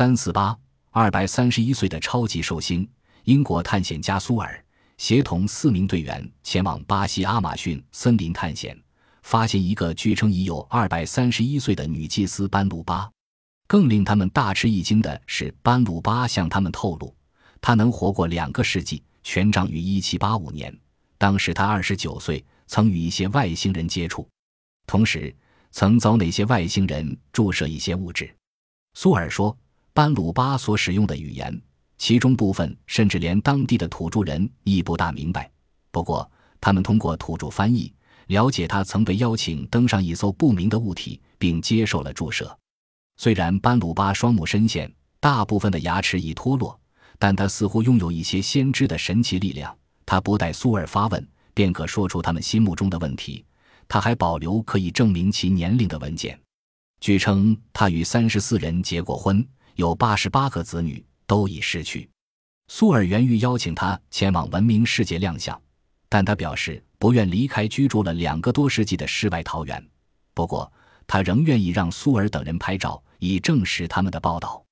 三四八二百三十一岁的超级寿星英国探险家苏尔，协同四名队员前往巴西阿马逊森林探险，发现一个据称已有二百三十一岁的女祭司班鲁巴。更令他们大吃一惊的是，班鲁巴向他们透露，他能活过两个世纪，全长于一七八五年。当时他二十九岁，曾与一些外星人接触，同时曾遭那些外星人注射一些物质。苏尔说，班鲁巴所使用的语言，其中部分甚至连当地的土著人亦不大明白。不过，他们通过土著翻译了解，他曾被邀请登上一艘不明的物体，并接受了注射。虽然班鲁巴双目深陷，大部分的牙齿已脱落，但他似乎拥有一些先知的神奇力量。他不待苏尔发问，便可说出他们心目中的问题。他还保留可以证明其年龄的文件。据称，他与三十四人结过婚，有八十八个子女，都已逝去。苏尔原欲邀请他前往文明世界亮相，但他表示不愿离开居住了两个多世纪的世外桃源。不过，他仍愿意让苏尔等人拍照，以证实他们的报道。